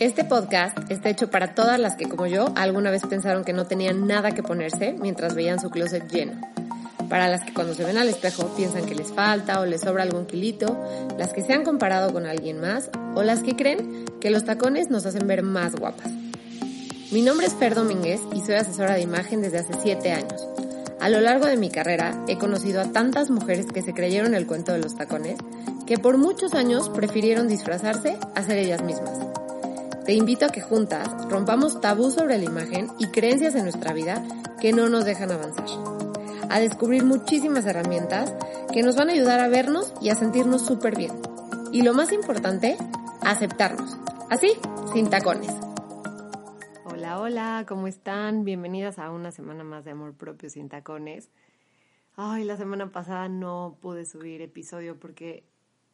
Este podcast está hecho para todas las que, como yo, alguna vez pensaron que no tenían nada que ponerse mientras veían su closet lleno. Para las que cuando se ven al espejo piensan que les falta o les sobra algún kilito, las que se han comparado con alguien más o las que creen que los tacones nos hacen ver más guapas. Mi nombre es Fer Domínguez y soy asesora de imagen desde hace 7 años. A lo largo de mi carrera he conocido a tantas mujeres que se creyeron el cuento de los tacones que por muchos años prefirieron disfrazarse a ser ellas mismas. Te invito a que juntas rompamos tabú sobre la imagen y creencias en nuestra vida que no nos dejan avanzar. A descubrir muchísimas herramientas que nos van a ayudar a vernos y a sentirnos súper bien. Y lo más importante, aceptarnos. Así, sin tacones. Hola, hola, ¿cómo están? Bienvenidas a una semana más de Amor Propio sin tacones. Ay, la semana pasada no pude subir episodio porque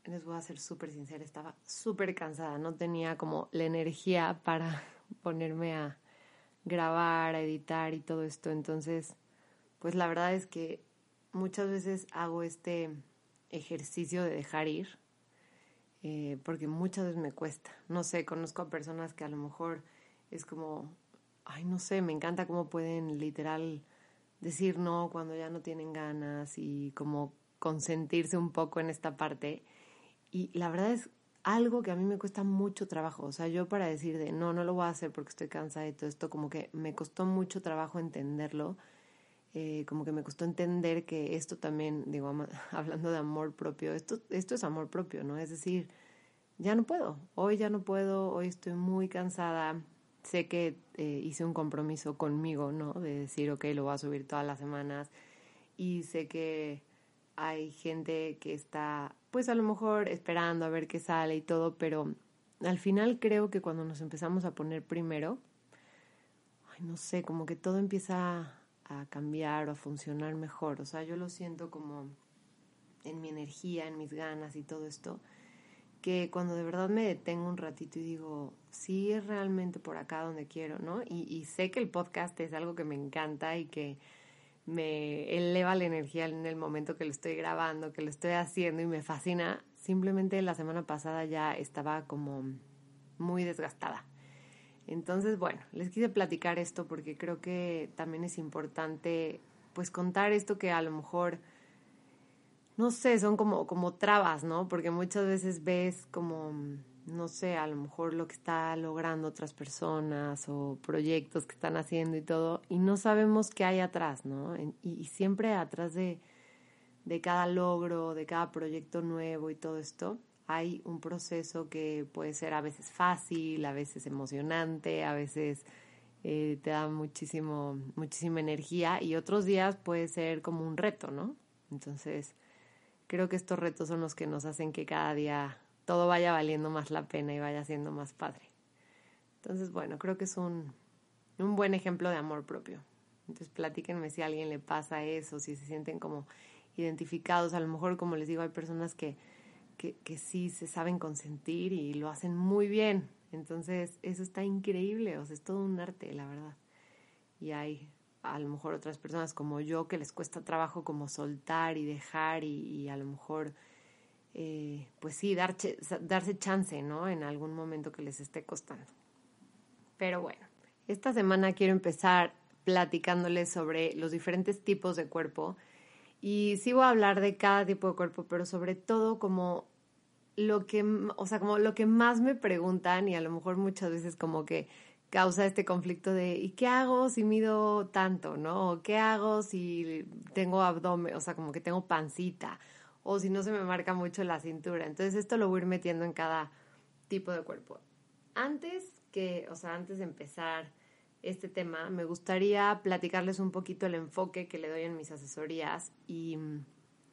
les voy a ser súper sincera, estaba súper cansada, no tenía como la energía para ponerme a grabar, a editar y todo esto. Entonces, pues la verdad es que muchas veces hago este ejercicio de dejar ir, eh, porque muchas veces me cuesta. No sé, conozco a personas que a lo mejor es como, ay, no sé, me encanta cómo pueden literal decir no cuando ya no tienen ganas y como consentirse un poco en esta parte. Y la verdad es algo que a mí me cuesta mucho trabajo. O sea, yo para decir de no, no lo voy a hacer porque estoy cansada y todo esto, como que me costó mucho trabajo entenderlo. Eh, como que me costó entender que esto también, digo, hablando de amor propio, esto, esto es amor propio, ¿no? Es decir, ya no puedo, hoy ya no puedo, hoy estoy muy cansada, sé que eh, hice un compromiso conmigo, ¿no? De decir, ok, lo voy a subir todas las semanas y sé que hay gente que está pues a lo mejor esperando a ver qué sale y todo, pero al final creo que cuando nos empezamos a poner primero, no sé, como que todo empieza a cambiar o a funcionar mejor. O sea, yo lo siento como en mi energía, en mis ganas y todo esto, que cuando de verdad me detengo un ratito y digo, sí es realmente por acá donde quiero, ¿no? Y sé que el podcast es algo que me encanta y que me eleva la energía en el momento que lo estoy grabando, que lo estoy haciendo y me fascina. Simplemente la semana pasada ya estaba como muy desgastada. Entonces, bueno, les quise platicar esto porque creo que también es importante pues contar esto que a lo mejor no sé, son como como trabas, ¿no? Porque muchas veces ves como no sé, a lo mejor lo que está logrando otras personas o proyectos que están haciendo y todo, y no sabemos qué hay atrás, ¿no? Y, siempre atrás de, de cada logro, de cada proyecto nuevo y todo esto, hay un proceso que puede ser a veces fácil, a veces emocionante, a veces eh, te da muchísimo, muchísima energía y otros días puede ser como un reto, ¿no? Entonces, creo que estos retos son los que nos hacen que cada día todo vaya valiendo más la pena y vaya siendo más padre. Entonces, bueno, creo que es un, un buen ejemplo de amor propio. Entonces, platíquenme si a alguien le pasa eso, si se sienten como identificados. A lo mejor, como les digo, hay personas que, que, que sí se saben consentir y lo hacen muy bien. Entonces, eso está increíble, o sea, es todo un arte, la verdad. Y hay a lo mejor otras personas como yo que les cuesta trabajo como soltar y dejar y, y a lo mejor eh, pues sí, darse chance, ¿no? En algún momento que les esté costando. Pero bueno, esta semana quiero empezar platicándoles sobre los diferentes tipos de cuerpo y sí voy a hablar de cada tipo de cuerpo, pero sobre todo como lo que, o sea, como lo que más me preguntan y a lo mejor muchas veces como que causa este conflicto de ¿y qué hago si mido tanto, no? ¿O qué hago si tengo abdomen, o sea, como que tengo pancita? O si no se me marca mucho la cintura. Entonces esto lo voy a ir metiendo en cada tipo de cuerpo. Antes que, o sea, antes de empezar este tema, me gustaría platicarles un poquito el enfoque que le doy en mis asesorías y,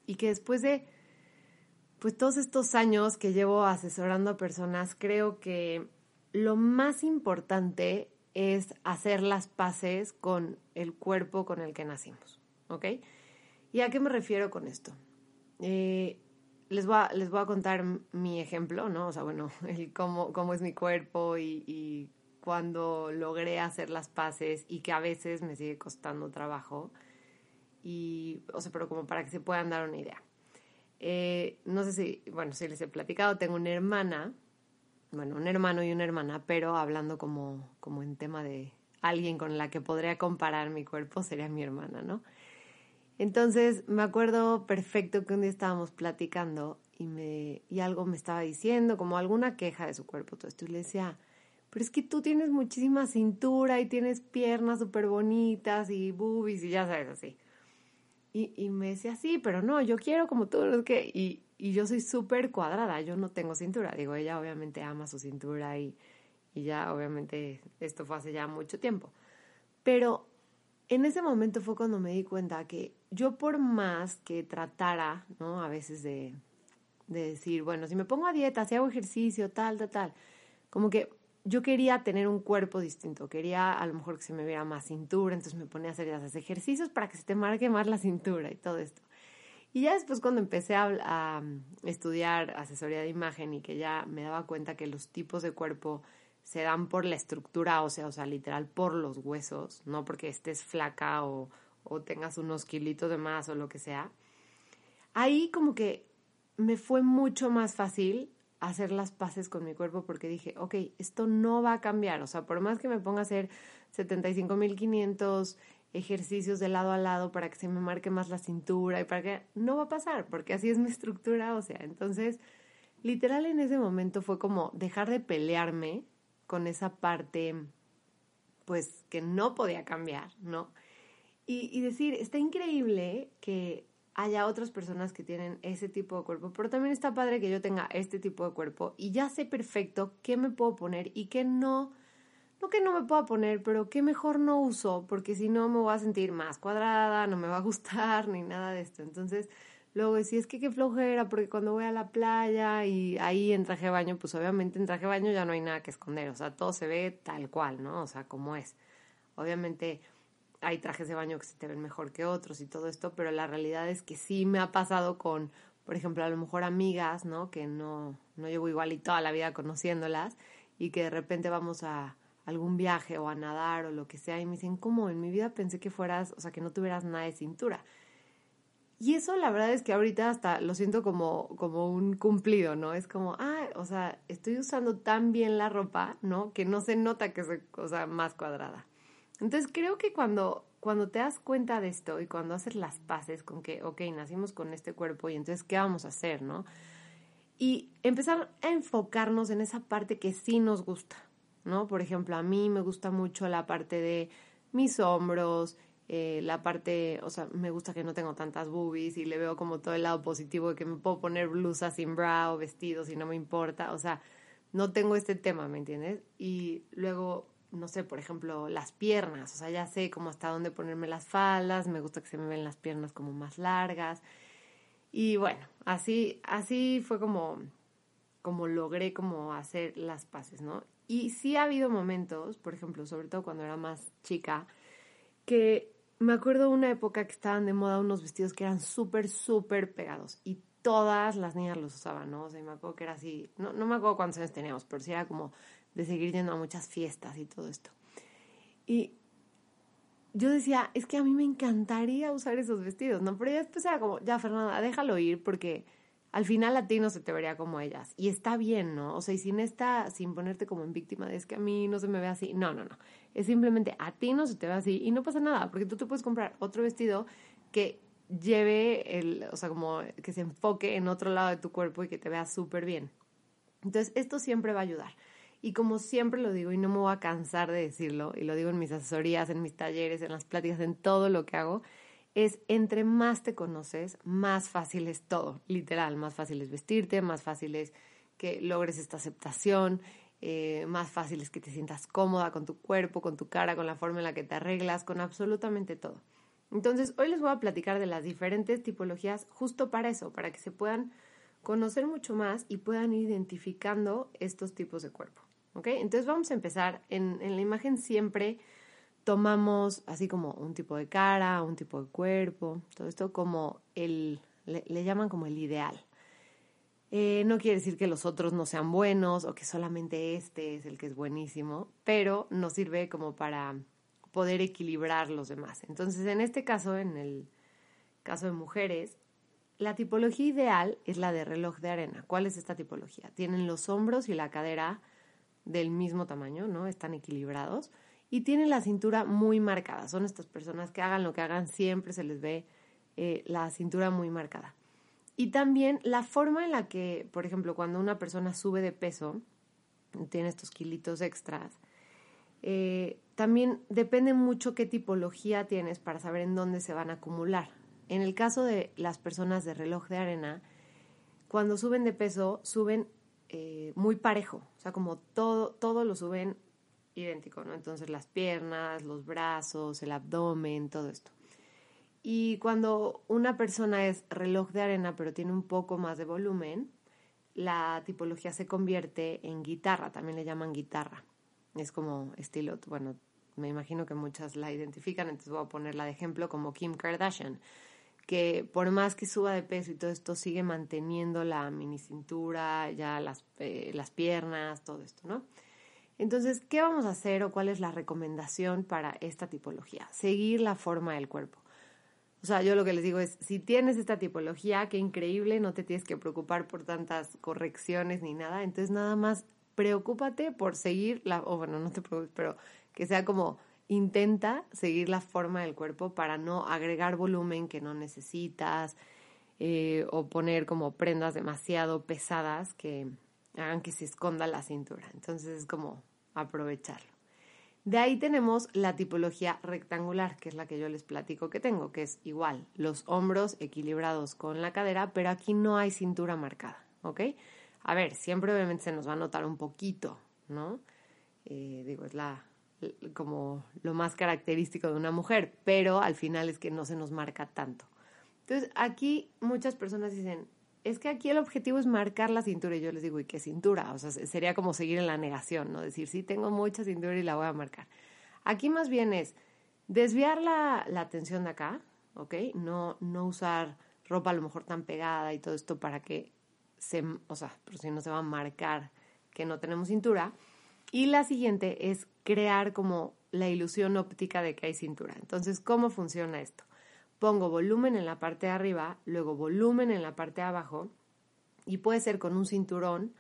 y que después de pues todos estos años que llevo asesorando a personas, creo que lo más importante es hacer las paces con el cuerpo con el que nacimos, ¿ok? ¿Y a qué me refiero con esto? Eh, les, voy a, les voy a contar mi ejemplo, ¿no? O sea, bueno, el cómo, cómo es mi cuerpo y, cuando logré hacer las paces y que a veces me sigue costando trabajo. Y, o sea, pero como para que se puedan dar una idea. Eh, no sé si, bueno, si les he platicado, tengo una hermana bueno, un hermano y una hermana, pero hablando como, como en tema de alguien con la que podría comparar mi cuerpo, sería mi hermana, ¿no? Entonces me acuerdo perfecto que un día estábamos platicando y, me, y algo me estaba diciendo, como alguna queja de su cuerpo, todo esto, y le decía, pero es que tú tienes muchísima cintura y tienes piernas súper bonitas y boobies y ya sabes así. Y, y, me decía, sí, pero no, yo quiero como tú, no que y, y yo soy súper cuadrada, yo no tengo cintura. Digo, ella obviamente ama su cintura y, y ya obviamente esto fue hace ya mucho tiempo. Pero en ese momento fue cuando me di cuenta que yo por más que tratara, ¿no? A veces de, de decir, bueno, si me pongo a dieta, si hago ejercicio, tal, tal, tal, como que yo quería tener un cuerpo distinto, quería a lo mejor que se me viera más cintura, entonces me ponía a hacer esos ejercicios para que se te marque más la cintura y todo esto. Y ya después cuando empecé a, a, estudiar asesoría de imagen y que ya me daba cuenta que los tipos de cuerpo se dan por la estructura ósea, o sea, literal por los huesos, no porque estés flaca o, o tengas unos kilitos de más o lo que sea. Ahí como que me fue mucho más fácil hacer las paces con mi cuerpo porque dije, ok, esto no va a cambiar. O sea, por más que me ponga a hacer 75.500 ejercicios de lado a lado para que se me marque más la cintura y para que no va a pasar porque así es mi estructura o sea, Entonces, literal en ese momento fue como dejar de pelearme con esa parte, pues, que no podía cambiar, ¿no? Y, decir, está increíble que haya otras personas que tienen ese tipo de cuerpo, pero también está padre que yo tenga este tipo de cuerpo y ya sé perfecto qué me puedo poner y qué no, no que no me pueda poner, pero qué mejor no uso, porque si no me voy a sentir más cuadrada, no me va a gustar ni nada de esto. Entonces, luego decía, es que qué flojera, porque cuando voy a la playa y ahí en traje de baño, pues obviamente en traje de baño ya no hay nada que esconder, o sea, todo se ve tal cual, ¿no? O sea, como es. Obviamente hay trajes de baño que se te ven mejor que otros y todo esto, pero la realidad es que sí me ha pasado con, por ejemplo, a lo mejor amigas, ¿no? Que no, no llevo igual y toda la vida conociéndolas y que de repente vamos a algún viaje o a nadar o lo que sea y me dicen, ¿cómo? En mi vida pensé que fueras, o sea, que no tuvieras nada de cintura. Y eso la verdad es que ahorita hasta lo siento como, como un cumplido, ¿no? Es como, ah, o sea, estoy usando tan bien la ropa, ¿no? Que no se nota que soy, o sea, más cuadrada. Entonces creo que cuando, cuando te das cuenta de esto y cuando haces las paces con que, ok, nacimos con este cuerpo y entonces, ¿qué vamos a hacer, no? Y empezar a enfocarnos en esa parte que sí nos gusta, ¿no? Por ejemplo, a mí me gusta mucho la parte de mis hombros, eh, la parte, o sea, me gusta que no tengo tantas boobies y le veo como todo el lado positivo de que me puedo poner blusa sin bra o vestidos y no me importa, o sea, no tengo este tema, ¿me entiendes? Y luego no sé, por ejemplo, las piernas, o sea, ya sé como hasta dónde ponerme las faldas, me gusta que se me ven las piernas como más largas. Y bueno, así, así fue como, como logré como hacer las paces, ¿no? Y sí ha habido momentos, por ejemplo, sobre todo cuando era más chica, que me acuerdo una época que estaban de moda unos vestidos que eran súper, súper pegados y todas las niñas los usaban, ¿no? O sea, me acuerdo que era así, no, no me acuerdo cuántos años teníamos, pero sí era como de seguir yendo a muchas fiestas y todo esto. Y yo decía, es que a mí me encantaría usar esos vestidos, ¿no? Pero ya después era como, ya Fernanda, déjalo ir porque al final a ti no se te vería como ellas. Y está bien, ¿no? O sea, y sin esta, sin ponerte como en víctima de es que a mí no se me ve así. No, no, no. Es simplemente a ti no se te ve así y no pasa nada, porque tú te puedes comprar otro vestido que lleve el, o sea, como que se enfoque en otro lado de tu cuerpo y que te vea súper bien. Entonces, esto siempre va a ayudar. Y como siempre lo digo y no me voy a cansar de decirlo, y lo digo en mis asesorías, en mis talleres, en las pláticas, en todo lo que hago, es entre más te conoces, más fácil es todo, literal, más fácil es vestirte, más fácil es que logres esta aceptación, eh, más fácil es que te sientas cómoda con tu cuerpo, con tu cara, con la forma en la que te arreglas, con absolutamente todo. Entonces, hoy les voy a platicar de las diferentes tipologías justo para eso, para que se puedan conocer mucho más y puedan ir identificando estos tipos de cuerpo. ¿Ok? Entonces vamos a empezar. En, la imagen siempre tomamos así como un tipo de cara, un tipo de cuerpo, todo esto como el, le, llaman como el ideal. Eh, no quiere decir que los otros no sean buenos o que solamente este es el que es buenísimo, pero nos sirve como para poder equilibrar los demás. Entonces, en este caso, en el caso de mujeres, la tipología ideal es la de reloj de arena. ¿Cuál es esta tipología? Tienen los hombros y la cadera del mismo tamaño, ¿no? Están equilibrados y tienen la cintura muy marcada. Son estas personas que hagan lo que hagan, siempre se les ve eh, la cintura muy marcada. Y también la forma en la que, por ejemplo, cuando una persona sube de peso, tiene estos kilitos extras, eh, también depende mucho qué tipología tienes para saber en dónde se van a acumular. En el caso de las personas de reloj de arena, cuando suben de peso, suben eh, muy parejo, o sea, como todo, todo lo suben idéntico, ¿no? Entonces las piernas, los brazos, el abdomen, todo esto. Y cuando una persona es reloj de arena, pero tiene un poco más de volumen, la tipología se convierte en guitarra, también le llaman guitarra. Es como estilo, bueno, me imagino que muchas la identifican, entonces voy a ponerla de ejemplo como Kim Kardashian, que por más que suba de peso y todo esto, sigue manteniendo la mini cintura, ya las, eh, las piernas, todo esto, ¿no? Entonces, ¿qué vamos a hacer o cuál es la recomendación para esta tipología? Seguir la forma del cuerpo. O sea, yo lo que les digo es, si tienes esta tipología, qué increíble, no te tienes que preocupar por tantas correcciones ni nada, entonces nada más preocúpate por seguir la, o bueno, no te preocupes, pero que sea como intenta seguir la forma del cuerpo para no agregar volumen que no necesitas eh, o poner como prendas demasiado pesadas que hagan que se esconda la cintura. Entonces es como aprovecharlo. De ahí tenemos la tipología rectangular, que es la que yo les platico que tengo, que es igual, los hombros equilibrados con la cadera, pero aquí no hay cintura marcada, ¿ok? A ver, siempre obviamente se nos va a notar un poquito, ¿no? Eh, digo, es la como lo más característico de una mujer, pero al final es que no se nos marca tanto. Entonces, aquí muchas personas dicen, es que aquí el objetivo es marcar la cintura. Y yo les digo, ¿y qué cintura? O sea, sería como seguir en la negación, ¿no? Decir, sí, tengo mucha cintura y la voy a marcar. Aquí más bien es desviar la, atención de acá, ¿ok? No, no usar ropa a lo mejor tan pegada y todo esto para que se, o sea, por si no se va a marcar que no tenemos cintura. Y la siguiente es crear como la ilusión óptica de que hay cintura. Entonces, ¿cómo funciona esto? pongo volumen en la parte de arriba, luego volumen en la parte de abajo y puede ser con un cinturón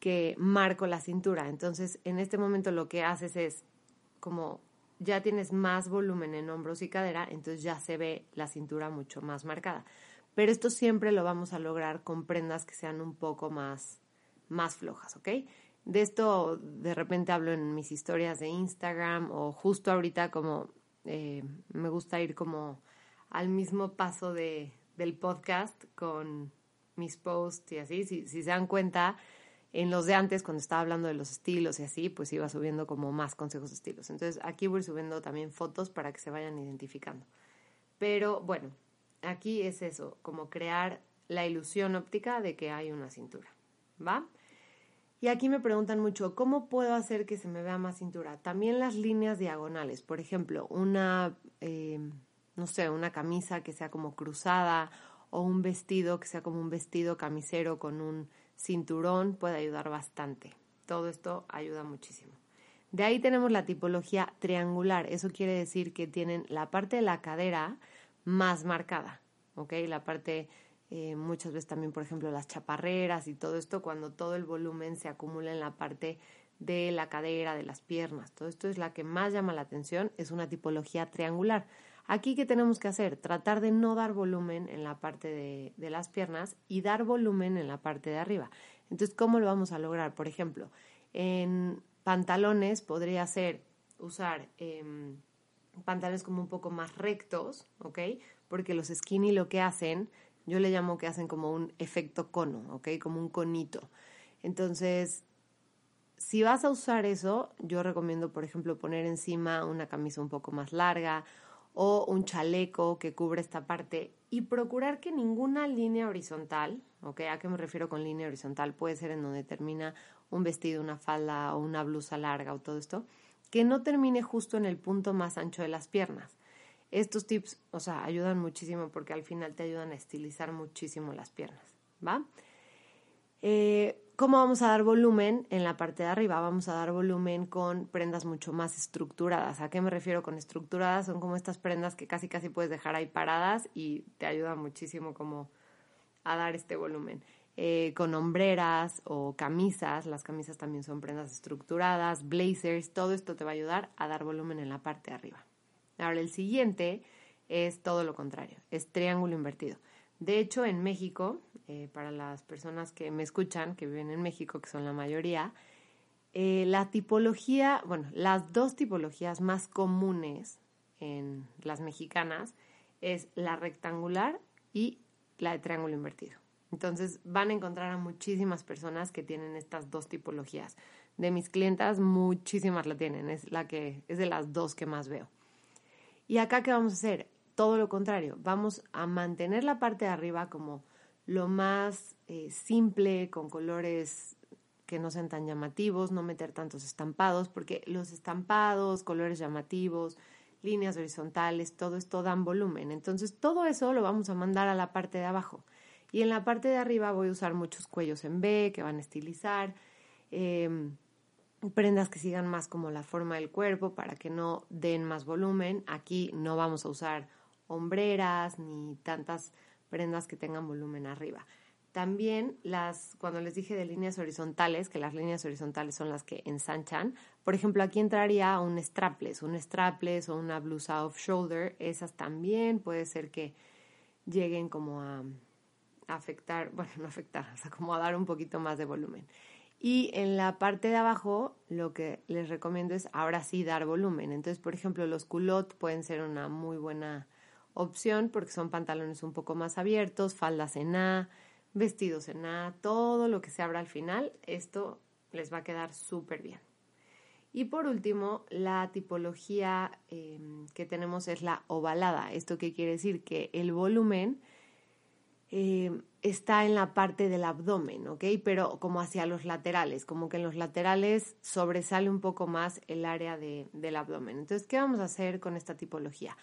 que marco la cintura. Entonces, en este momento lo que haces es como ya tienes más volumen en hombros y cadera, entonces ya se ve la cintura mucho más marcada. Pero esto siempre lo vamos a lograr con prendas que sean un poco más, más flojas, ¿ok? De esto de repente hablo en mis historias de Instagram o justo ahorita como eh, me gusta ir como al mismo paso de, del podcast con mis posts y así. Si, si se dan cuenta, en los de antes, cuando estaba hablando de los estilos y así, pues iba subiendo como más consejos de estilos. Entonces aquí voy subiendo también fotos para que se vayan identificando. Pero bueno, aquí es eso, como crear la ilusión óptica de que hay una cintura. ¿Va? Y aquí me preguntan mucho, ¿cómo puedo hacer que se me vea más cintura? También las líneas diagonales. Por ejemplo, una... Eh, no sé, una camisa que sea como cruzada o un vestido que sea como un vestido camisero con un cinturón puede ayudar bastante. Todo esto ayuda muchísimo. De ahí tenemos la tipología triangular. Eso quiere decir que tienen la parte de la cadera más marcada, ¿ok? La parte, eh, muchas veces también, por ejemplo, las chaparreras y todo esto, cuando todo el volumen se acumula en la parte de la cadera, de las piernas. Todo esto es la que más llama la atención, es una tipología triangular. Aquí, ¿qué tenemos que hacer? Tratar de no dar volumen en la parte de, las piernas y dar volumen en la parte de arriba. Entonces, ¿cómo lo vamos a lograr? Por ejemplo, en pantalones podría ser usar em, pantalones como un poco más rectos, ¿ok? Porque los skinny lo que hacen, yo le llamo que hacen como un efecto cono, ¿ok? Como un conito. Entonces, si vas a usar eso, yo recomiendo, por ejemplo, poner encima una camisa un poco más larga o un chaleco que cubre esta parte y procurar que ninguna línea horizontal, ¿ok? ¿A qué me refiero con línea horizontal? Puede ser en donde termina un vestido, una falda o una blusa larga o todo esto, que no termine justo en el punto más ancho de las piernas. Estos tips, o sea, ayudan muchísimo porque al final te ayudan a estilizar muchísimo las piernas, ¿va? Eh, ¿Cómo vamos a dar volumen? En la parte de arriba vamos a dar volumen con prendas mucho más estructuradas. ¿A qué me refiero con estructuradas? Son como estas prendas que casi casi puedes dejar ahí paradas y te ayuda muchísimo como a dar este volumen. eh, con hombreras o camisas. Las camisas también son prendas estructuradas, blazers, todo esto te va a ayudar a dar volumen en la parte de arriba. Ahora el siguiente es todo lo contrario, es triángulo invertido. De hecho, en México, eh, para las personas que me escuchan, que viven en México, que son la mayoría, eh, la tipología, bueno, las dos tipologías más comunes en las mexicanas es la rectangular y la de triángulo invertido. Entonces van a encontrar a muchísimas personas que tienen estas dos tipologías. De mis clientas, muchísimas la tienen, es la que es de las dos que más veo. Y acá qué vamos a hacer? Todo lo contrario, vamos a mantener la parte de arriba como lo más eh, simple, con colores que no sean tan llamativos, no meter tantos estampados, porque los estampados, colores llamativos, líneas horizontales, todo esto dan volumen. Entonces todo eso lo vamos a mandar a la parte de abajo. Y en la parte de arriba voy a usar muchos cuellos en B que van a estilizar, em, prendas que sigan más como la forma del cuerpo para que no den más volumen. Aquí no vamos a usar hombreras ni tantas prendas que tengan volumen arriba. También las, cuando les dije de líneas horizontales, que las líneas horizontales son las que ensanchan, por ejemplo, aquí entraría un strapless, un strapless o una blusa off shoulder, esas también puede ser que lleguen como a, afectar, bueno, no afectar, o sea, como a dar un poquito más de volumen. Y en la parte de abajo, lo que les recomiendo es ahora sí dar volumen. Entonces, por ejemplo, los culottes pueden ser una muy buena opción porque son pantalones un poco más abiertos, faldas en A, vestidos en A, todo lo que se abra al final, esto les va a quedar súper bien. Y por último, la tipología em, que tenemos es la ovalada. ¿Esto qué quiere decir? Que el volumen eh, está en la parte del abdomen, ¿ok? Pero como hacia los laterales, como que en los laterales sobresale un poco más el área del abdomen. Entonces, ¿qué vamos a hacer con esta tipología?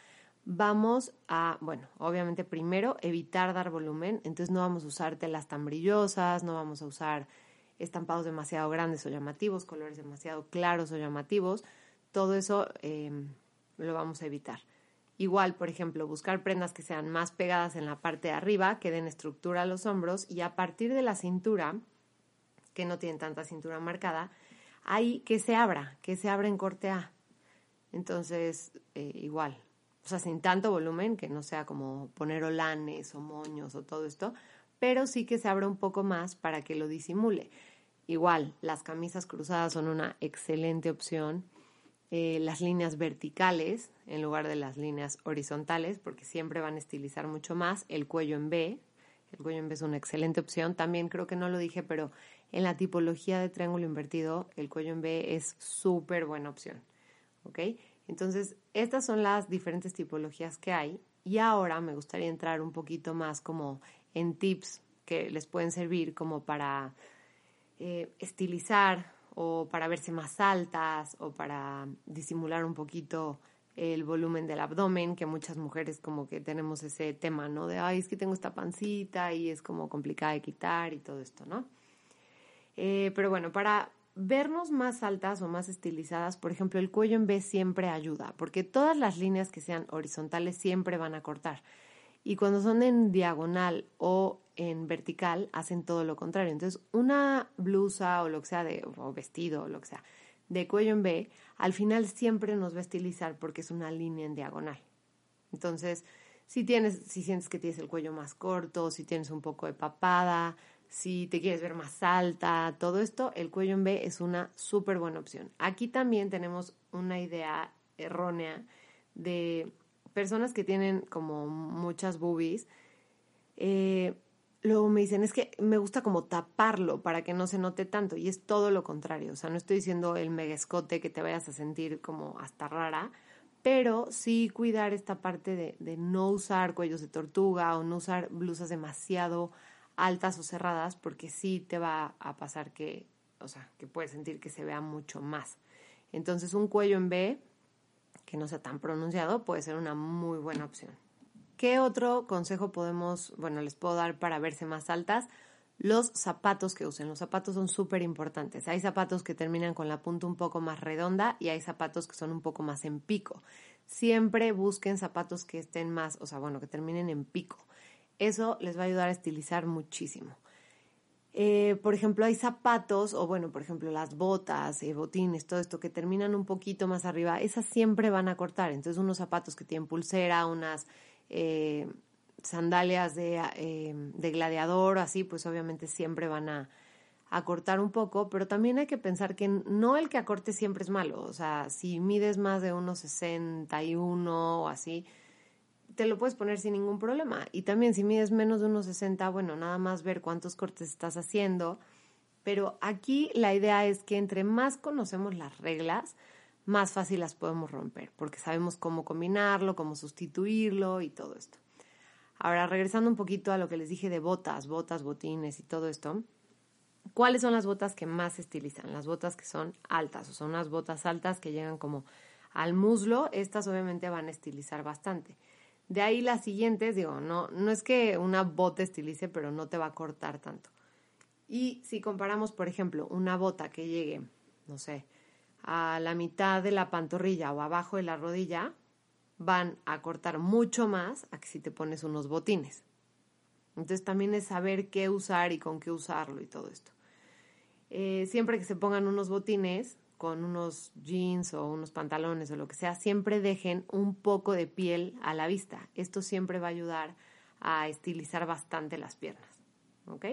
Vamos a, bueno, obviamente primero evitar dar volumen, entonces no vamos a usar telas tan brillosas, no vamos a usar estampados demasiado grandes o llamativos, colores demasiado claros o llamativos, todo eso eh, lo vamos a evitar. Igual, por ejemplo, buscar prendas que sean más pegadas en la parte de arriba, que den estructura a los hombros y a partir de la cintura, que no tienen tanta cintura marcada, ahí que se abra, que se abra en corte A. Entonces, eh, igual, o sea, sin tanto volumen, que no sea como poner olanes o moños o todo esto, pero sí que se abra un poco más para que lo disimule. Igual, las camisas cruzadas son una excelente opción. Eh, las líneas verticales en lugar de las líneas horizontales, porque siempre van a estilizar mucho más. El cuello en B, el cuello en B es una excelente opción. También creo que no lo dije, pero en la tipología de triángulo invertido, el cuello en B es súper buena opción. ¿Ok? Entonces, estas son las diferentes tipologías que hay. Y ahora me gustaría entrar un poquito más como en tips que les pueden servir como para eh, estilizar o para verse más altas o para disimular un poquito el volumen del abdomen, que muchas mujeres como que tenemos ese tema, ¿no? De, ay, es que tengo esta pancita y es como complicada de quitar y todo esto, ¿no? Eh, pero bueno, para vernos más altas o más estilizadas, por ejemplo, el cuello en B siempre ayuda, porque todas las líneas que sean horizontales siempre van a cortar. Y cuando son en diagonal o en vertical, hacen todo lo contrario. Entonces, una blusa o lo que sea, o vestido o lo que sea, de cuello en B, al final siempre nos va a estilizar porque es una línea en diagonal. Entonces, si tienes, si sientes que tienes el cuello más corto, si tienes un poco de papada, si te quieres ver más alta, todo esto, el cuello en B es una súper buena opción. Aquí también tenemos una idea errónea de personas que tienen como muchas boobies, eh, luego me dicen, es que me gusta como taparlo para que no se note tanto. Y es todo lo contrario. O sea, no estoy diciendo el mega escote que te vayas a sentir como hasta rara, pero sí cuidar esta parte de, no usar cuellos de tortuga o no usar blusas demasiado altas o cerradas, porque sí te va a pasar que, o sea, que puedes sentir que se vea mucho más. Entonces, un cuello en B que no sea tan pronunciado, puede ser una muy buena opción. ¿Qué otro consejo podemos, bueno, les puedo dar para verse más altas? Los zapatos que usen. Los zapatos son súper importantes. Hay zapatos que terminan con la punta un poco más redonda y hay zapatos que son un poco más en pico. Siempre busquen zapatos que estén más, o sea, bueno, que terminen en pico. Eso les va a ayudar a estilizar muchísimo. Eh, por ejemplo, hay zapatos, o bueno, por ejemplo, las botas, eh, botines, todo esto que terminan un poquito más arriba, esas siempre van a cortar. Entonces, unos zapatos que tienen pulsera, unas eh, sandalias de, de gladiador, así, pues obviamente siempre van a, a cortar un poco, pero también hay que pensar que no el que acorte siempre es malo. O sea, si mides más de unos 61 o así, te lo puedes poner sin ningún problema. Y también si mides menos de unos 60, bueno, nada más ver cuántos cortes estás haciendo. Pero aquí la idea es que entre más conocemos las reglas, más fácil las podemos romper, porque sabemos cómo combinarlo, cómo sustituirlo y todo esto. Ahora, regresando un poquito a lo que les dije de botas, botas, botines y todo esto, ¿Cuáles son las botas que más estilizan? Las botas que son altas, o son unas botas altas que llegan como al muslo, estas obviamente van a estilizar bastante. De ahí las siguientes, digo, no, no es que una bota estilice, pero no te va a cortar tanto. Y si comparamos, por ejemplo, una bota que llegue, no sé, a la mitad de la pantorrilla o abajo de la rodilla, van a cortar mucho más a que si te pones unos botines. Entonces también es saber qué usar y con qué usarlo y todo esto. Eh, siempre que se pongan unos botines con unos jeans o unos pantalones o lo que sea, siempre dejen un poco de piel a la vista. Esto siempre va a ayudar a estilizar bastante las piernas. ¿Ok?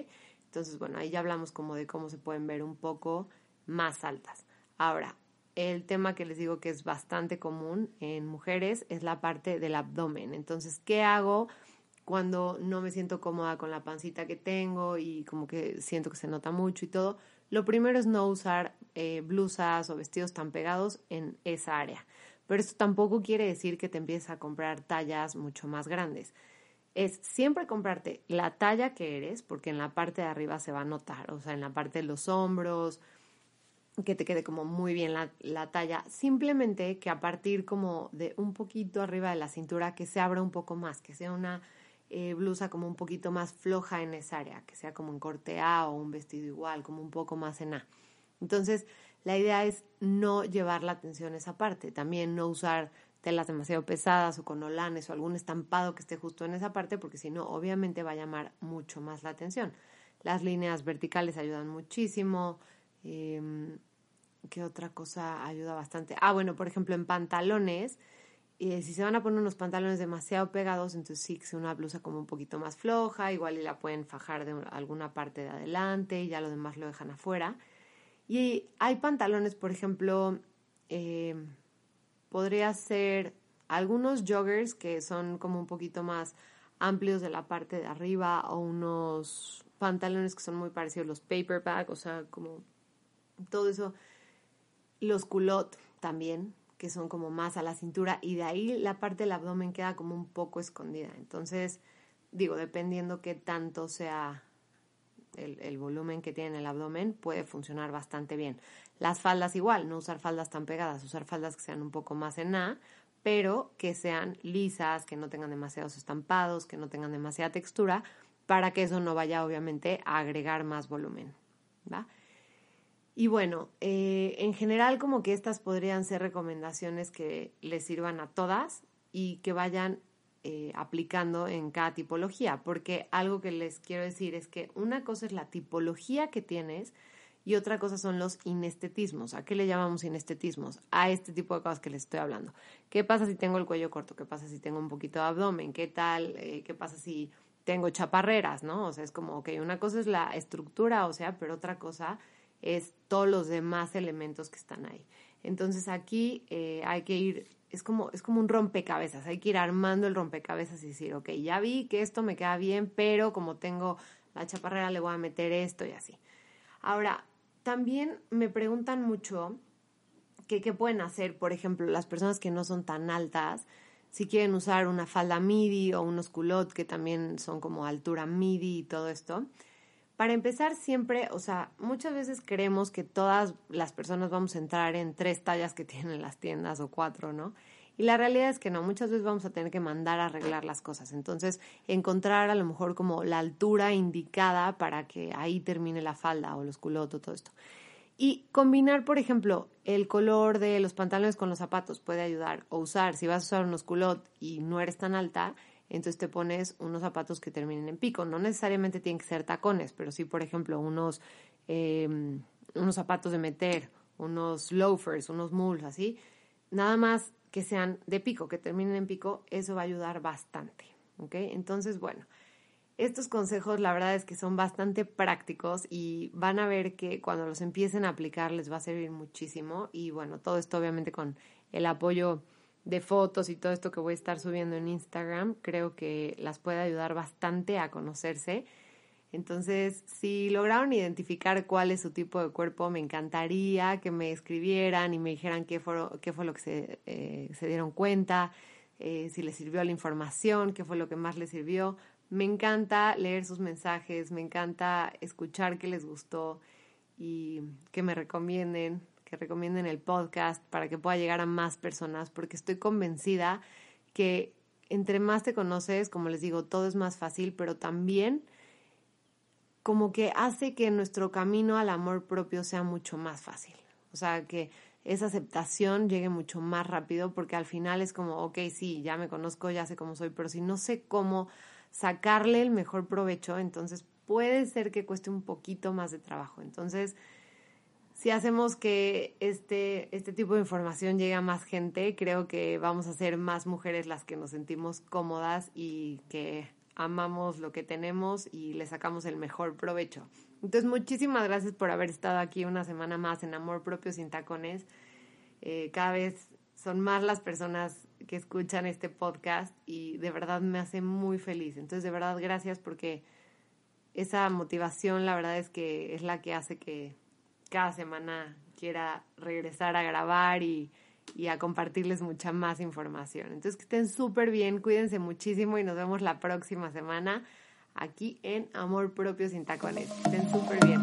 Entonces, bueno, ahí ya hablamos como de cómo se pueden ver un poco más altas. Ahora, el tema que les digo que es bastante común en mujeres es la parte del abdomen. Entonces, ¿qué hago? cuando no me siento cómoda con la pancita que tengo y como que siento que se nota mucho y todo, lo primero es no usar eh, blusas o vestidos tan pegados en esa área. Pero esto tampoco quiere decir que te empieces a comprar tallas mucho más grandes. Es siempre comprarte la talla que eres, porque en la parte de arriba se va a notar, o sea, en la parte de los hombros, que te quede como muy bien la, la, talla. Simplemente que a partir como de un poquito arriba de la cintura, que se abra un poco más, que sea una eh, blusa como un poquito más floja en esa área, que sea como en corte A o un vestido igual, como un poco más en A. Entonces, la idea es no llevar la atención a esa parte, también no usar telas demasiado pesadas o con olanes o algún estampado que esté justo en esa parte, porque si no, obviamente va a llamar mucho más la atención. Las líneas verticales ayudan muchísimo. Eh, ¿Qué otra cosa ayuda bastante? Ah, bueno, por ejemplo, en pantalones, y si se van a poner unos pantalones demasiado pegados, entonces sí que sea una blusa como un poquito más floja, igual y la pueden fajar de alguna parte de adelante y ya lo demás lo dejan afuera. Y hay pantalones, por ejemplo, eh, podría ser algunos joggers que son como un poquito más amplios de la parte de arriba o unos pantalones que son muy parecidos a los paperback, o sea, como todo eso. Los culot también, que son como más a la cintura y de ahí la parte del abdomen queda como un poco escondida. Entonces, digo, dependiendo qué tanto sea el, volumen que tiene el abdomen, puede funcionar bastante bien. Las faldas igual, no usar faldas tan pegadas, usar faldas que sean un poco más en A, pero que sean lisas, que no tengan demasiados estampados, que no tengan demasiada textura, para que eso no vaya obviamente a agregar más volumen. ¿va? Y bueno, eh, en general como que estas podrían ser recomendaciones que les sirvan a todas y que vayan eh, aplicando en cada tipología, porque algo que les quiero decir es que una cosa es la tipología que tienes y otra cosa son los inestetismos. ¿A qué le llamamos inestetismos? A este tipo de cosas que les estoy hablando. ¿Qué pasa si tengo el cuello corto? ¿Qué pasa si tengo un poquito de abdomen? ¿Qué tal? Eh, ¿Qué pasa si tengo chaparreras? ¿No? O sea, es como, ok, una cosa es la estructura, o sea, pero otra cosa es todos los demás elementos que están ahí. Entonces aquí eh, hay que ir, es como, es como un rompecabezas, hay que ir armando el rompecabezas y decir, ok, ya vi que esto me queda bien, pero como tengo la chaparrera le voy a meter esto y así. Ahora, también me preguntan mucho que qué pueden hacer, por ejemplo, las personas que no son tan altas, si quieren usar una falda midi o unos culottes que también son como altura midi y todo esto. Para empezar, siempre, o sea, muchas veces creemos que todas las personas vamos a entrar en tres tallas que tienen las tiendas o cuatro, ¿no? Y la realidad es que no, muchas veces vamos a tener que mandar a arreglar las cosas. Entonces, encontrar a lo mejor como la altura indicada para que ahí termine la falda o los culotos, todo esto. Y combinar, por ejemplo, el color de los pantalones con los zapatos puede ayudar. O usar, si vas a usar unos culot y no eres tan alta, entonces te pones unos zapatos que terminen en pico. No necesariamente tienen que ser tacones, pero sí, por ejemplo, unos, em, unos zapatos de meter, unos loafers, unos mules, así. Nada más que sean de pico, que terminen en pico, eso va a ayudar bastante. ¿Ok? Entonces, bueno, estos consejos la verdad es que son bastante prácticos y van a ver que cuando los empiecen a aplicar les va a servir muchísimo. Y bueno, todo esto obviamente con el apoyo de fotos y todo esto que voy a estar subiendo en Instagram, creo que las puede ayudar bastante a conocerse. Entonces, si lograron identificar cuál es su tipo de cuerpo, me encantaría que me escribieran y me dijeran qué fue, qué fue lo que se, eh, se dieron cuenta, eh, si les sirvió la información, qué fue lo que más les sirvió. Me encanta leer sus mensajes, me encanta escuchar qué les gustó y que me recomienden que recomienden el podcast para que pueda llegar a más personas, porque estoy convencida que entre más te conoces, como les digo, todo es más fácil, pero también como que hace que nuestro camino al amor propio sea mucho más fácil. O sea, que esa aceptación llegue mucho más rápido porque al final es como, ok, sí, ya me conozco, ya sé cómo soy, pero si no sé cómo sacarle el mejor provecho, entonces puede ser que cueste un poquito más de trabajo. Entonces, si hacemos que este, este tipo de información llegue a más gente, creo que vamos a ser más mujeres las que nos sentimos cómodas y que amamos lo que tenemos y le sacamos el mejor provecho. Entonces, muchísimas gracias por haber estado aquí una semana más en Amor Propio Sin Tacones. Eh, cada vez son más las personas que escuchan este podcast y de verdad me hace muy feliz. Entonces, de verdad, gracias porque esa motivación, la verdad es que es la que hace que cada semana quiera regresar a grabar y, y a compartirles mucha más información. Entonces, que estén súper bien, cuídense muchísimo y nos vemos la próxima semana aquí en Amor Propio Sin Tacones. Que estén súper bien.